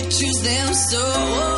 would choose them so.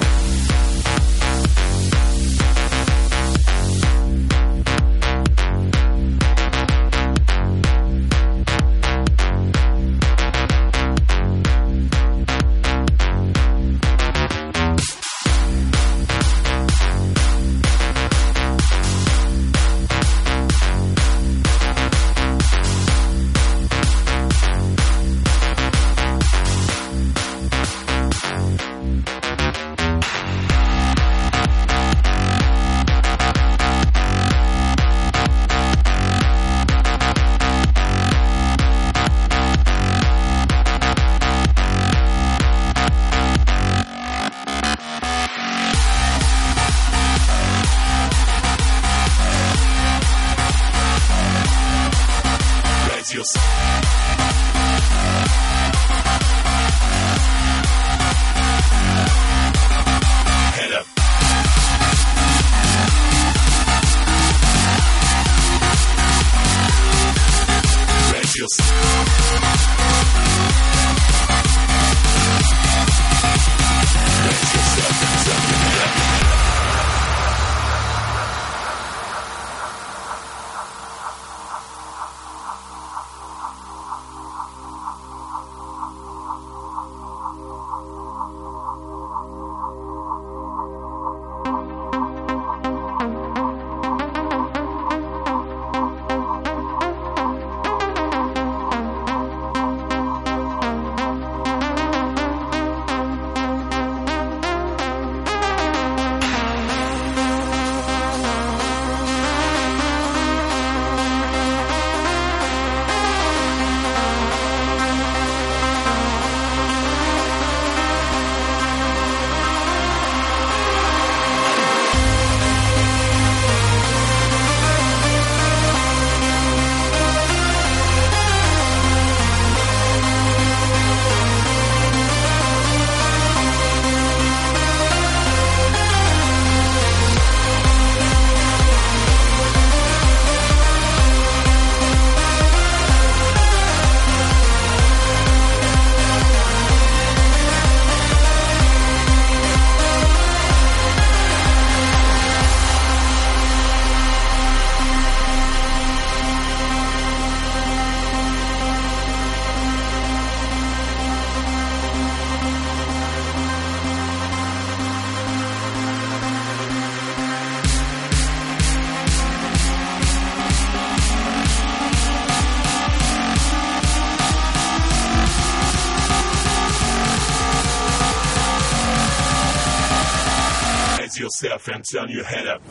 And turn your head up.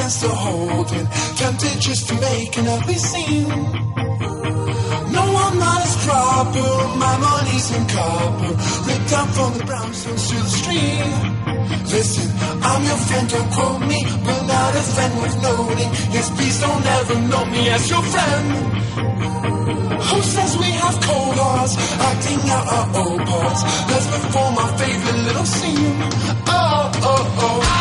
Sense to holding, tempted just to make an ugly scene. No, I'm not as proper, my money's in copper, ripped down from the brownstones to the stream. Listen, I'm your friend, don't quote me, but not a friend worth noting. Yes, please don't ever note me as your friend. Who says we have cold hearts, acting out our old parts? Let's perform our favorite little scene. Oh, oh, oh.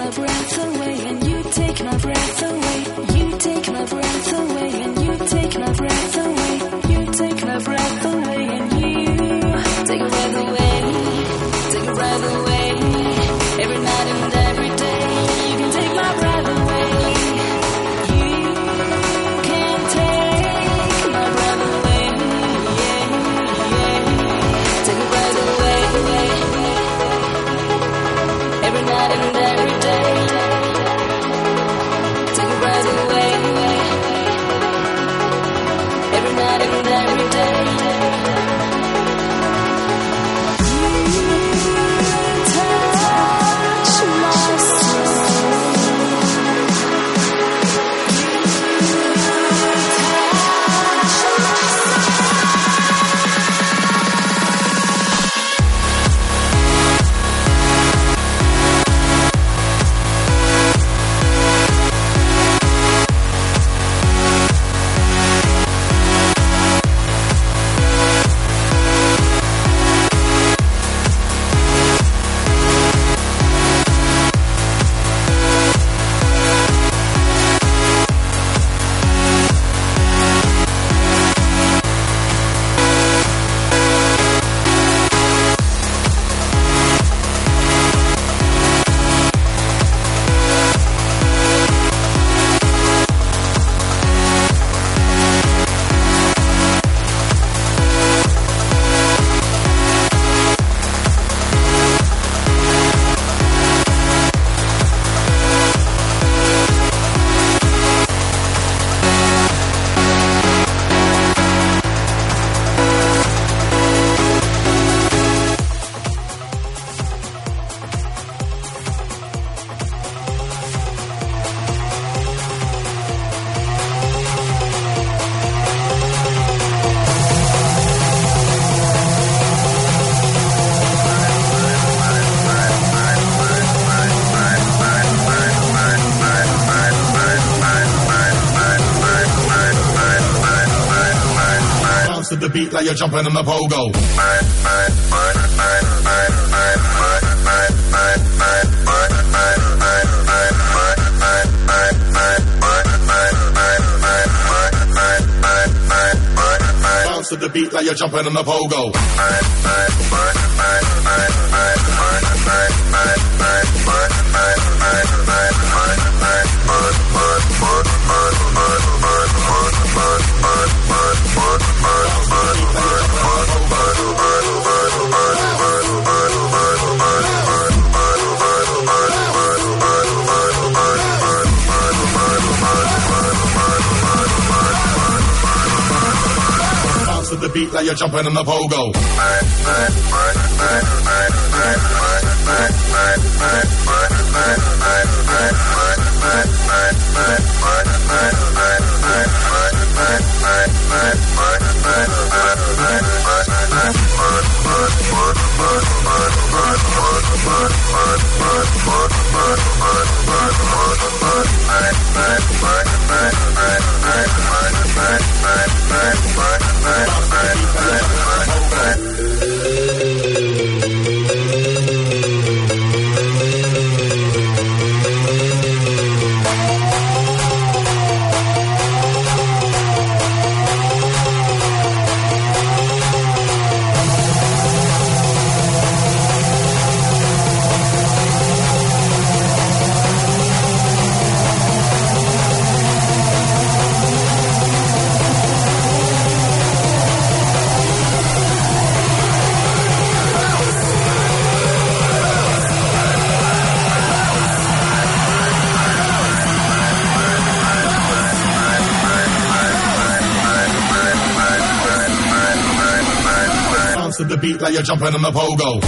my breath away and you take my breath away. Like you're jumping in the pogo. Bounce to the beat like you're jumping in the pogo. like you're jumping in the pogo. Jumping in the pogo.